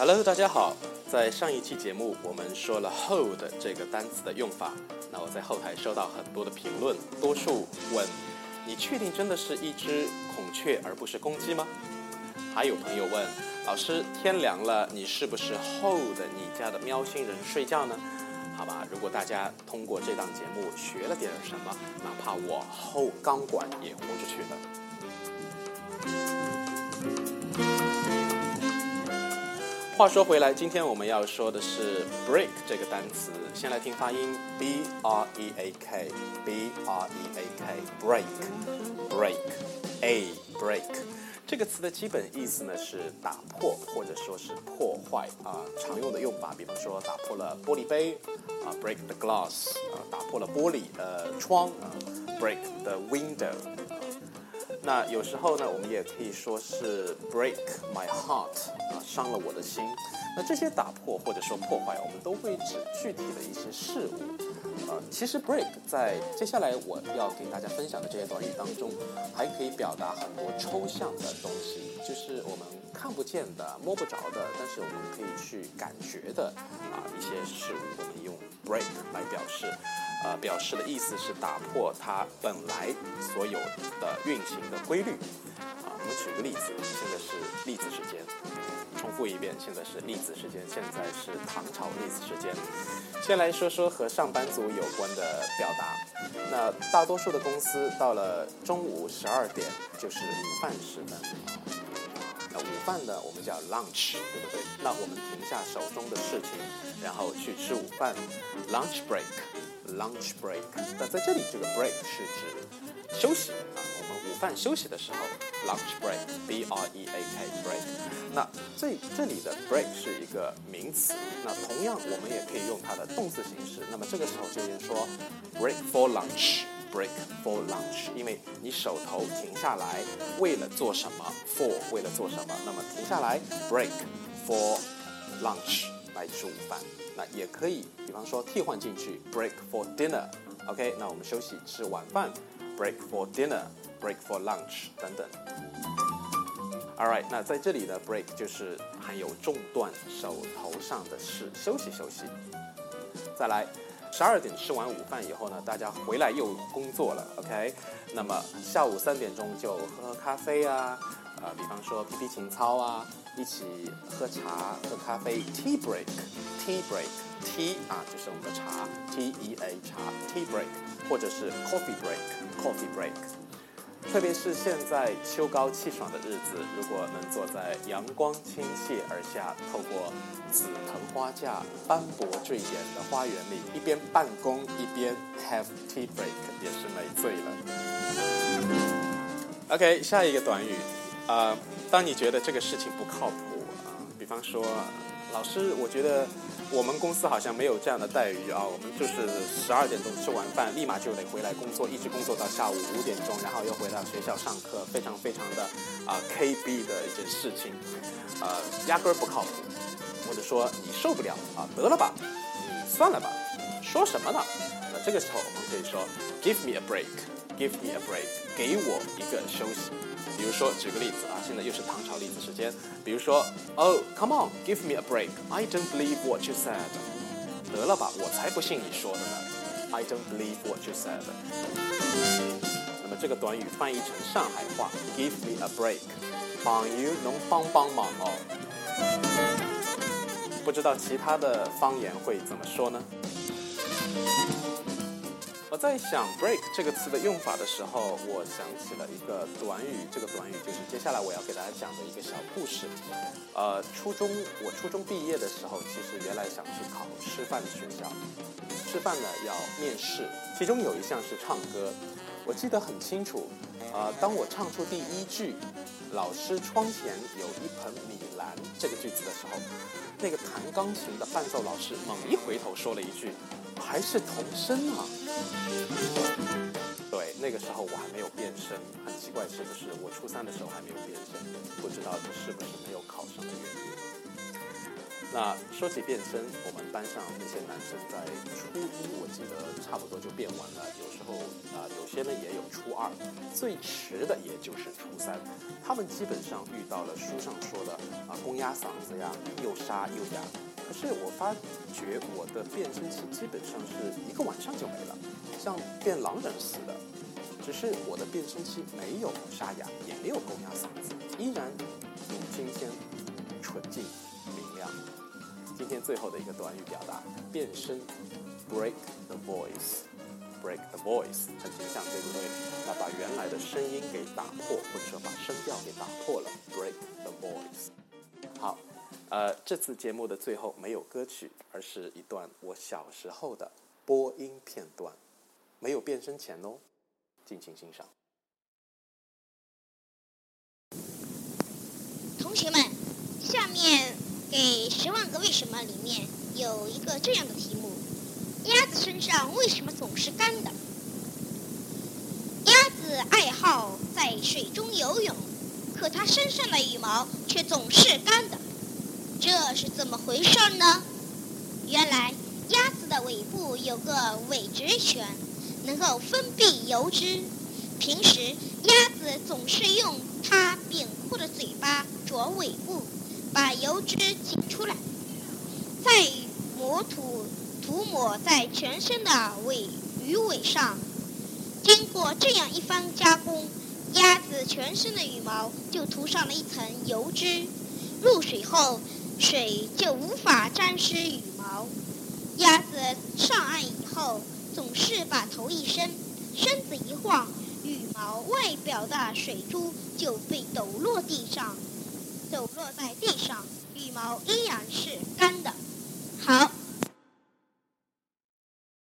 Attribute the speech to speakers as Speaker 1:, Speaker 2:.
Speaker 1: Hello，大家好。在上一期节目，我们说了 hold 这个单词的用法。那我在后台收到很多的评论，多数问：你确定真的是一只孔雀而不是公鸡吗？还有朋友问：老师，天凉了，你是不是 hold 你家的喵星人睡觉呢？好吧，如果大家通过这档节目学了点什么，哪怕我 hold 钢管也豁出去了。话说回来，今天我们要说的是 break 这个单词。先来听发音，b r e a k，b r e a k，break，break，a break。这个词的基本意思呢是打破或者说是破坏啊。常用的用法，比方说打破了玻璃杯啊，break the glass 啊，打破了玻璃呃窗啊，break the window。那有时候呢，我们也可以说是 break my heart 啊，伤了我的心。那这些打破或者说破坏，我们都会指具体的一些事物。呃，其实 break 在接下来我要给大家分享的这些短语当中，还可以表达很多抽象的东西，就是我们看不见的、摸不着的，但是我们可以去感觉的啊一些事物，我们用 break 来表示。呃，表示的意思是打破它本来所有的运行的规律。啊，我们举个例子，现在是粒子时间。重复一遍，现在是粒子时间，现在是唐朝粒子时间。先来说说和上班族有关的表达。那大多数的公司到了中午十二点就是午饭时分。午饭呢，我们叫 lunch，对不对？那我们停下手中的事情，然后去吃午饭，lunch break。Lunch break，那在这里这个 break 是指休息啊，我们午饭休息的时候，lunch break，b r e a k break。那这这里的 break 是一个名词，那同样我们也可以用它的动词形式。那么这个时候就应说 break for lunch Break for lunch，因为你手头停下来为了做什么？for 为了做什么？那么停下来 break for lunch 来吃午饭。那也可以，比方说替换进去，break for dinner，OK，那我们休息吃晚饭，break for dinner，break for lunch 等等。All right，那在这里的 break 就是含有中断手头上的事，休息休息。再来，十二点吃完午饭以后呢，大家回来又工作了，OK，那么下午三点钟就喝喝咖啡啊，呃，比方说皮皮情操啊。一起喝茶、喝咖啡，tea break，tea break，tea 啊，就是我们的茶，T E A 茶，tea break，或者是 coffee break，coffee break。特别是现在秋高气爽的日子，如果能坐在阳光倾泻而下、透过紫藤花架斑驳坠眼的花园里，一边办公一边 have tea break，也是美醉了。OK，下一个短语。啊，当你觉得这个事情不靠谱啊，比方说，老师，我觉得我们公司好像没有这样的待遇啊，我们就是十二点钟吃完饭，立马就得回来工作，一直工作到下午五点钟，然后又回到学校上课，非常非常的啊 KB 的一件事情，呃，压根儿不靠谱，或者说你受不了啊，得了吧，算了吧，说什么呢？那这个时候我们可以说，Give me a break Give me a break，给我一个休息。比如说，举个例子啊，现在又是唐朝例子时间。比如说，Oh, come on, give me a break. I don't believe what you said. 得了吧，我才不信你说的呢。I don't believe what you said. 那么这个短语翻译成上海话，give me a break，朋友能帮帮忙哦。不知道其他的方言会怎么说呢？我在想 break 这个词的用法的时候，我想起了一个短语，这个短语就是接下来我要给大家讲的一个小故事。呃，初中我初中毕业的时候，其实原来想去考师范学校，师范呢要面试，其中有一项是唱歌，我记得很清楚。呃，当我唱出第一句“老师窗前有一盆米兰”这个句子的时候，那个弹钢琴的伴奏老师猛一回头说了一句。还是童声啊！对，那个时候我还没有变声，很奇怪，是不是？我初三的时候还没有变声，不知道这是不是没有考上的原因。那说起变声，我们班上那些男生在初一，我记得差不多就变完了，有时候啊有些呢也有初二，最迟的也就是初三。他们基本上遇到了书上说的啊公鸭嗓子呀，又沙又哑。可是我发觉我的变声期基本上是一个晚上就没了，像变狼人似的。只是我的变声期没有沙哑，也没有公鸭嗓子，依然如今天纯净明亮。今天最后的一个短语表达变声，break the voice，break the voice 很形象，对不对？那把原来的声音给打破，或者说把声调给打破了，break the voice。好，呃，这次节目的最后没有歌曲，而是一段我小时候的播音片段，没有变声前哦，敬请欣赏。
Speaker 2: 同学们，下面给《十万个为什么》里面有一个这样的题目：鸭子身上为什么总是干的？鸭子爱好在水中游泳，可它身上的羽毛却总是干的，这是怎么回事呢？原来，鸭子的尾部有个尾脂泉，能够分泌油脂。平时，鸭子总是用它扁阔的嘴巴啄尾部，把油脂挤出来，再抹涂涂抹在全身的尾鱼尾上。经过这样一番加工，鸭子全身的羽毛就涂上了一层油脂。入水后，水就无法沾湿羽毛。鸭子上岸以后，总是把头一伸，身子一晃，羽毛外表的水珠就被抖落地上，抖落在地上，羽毛依然是干的。好。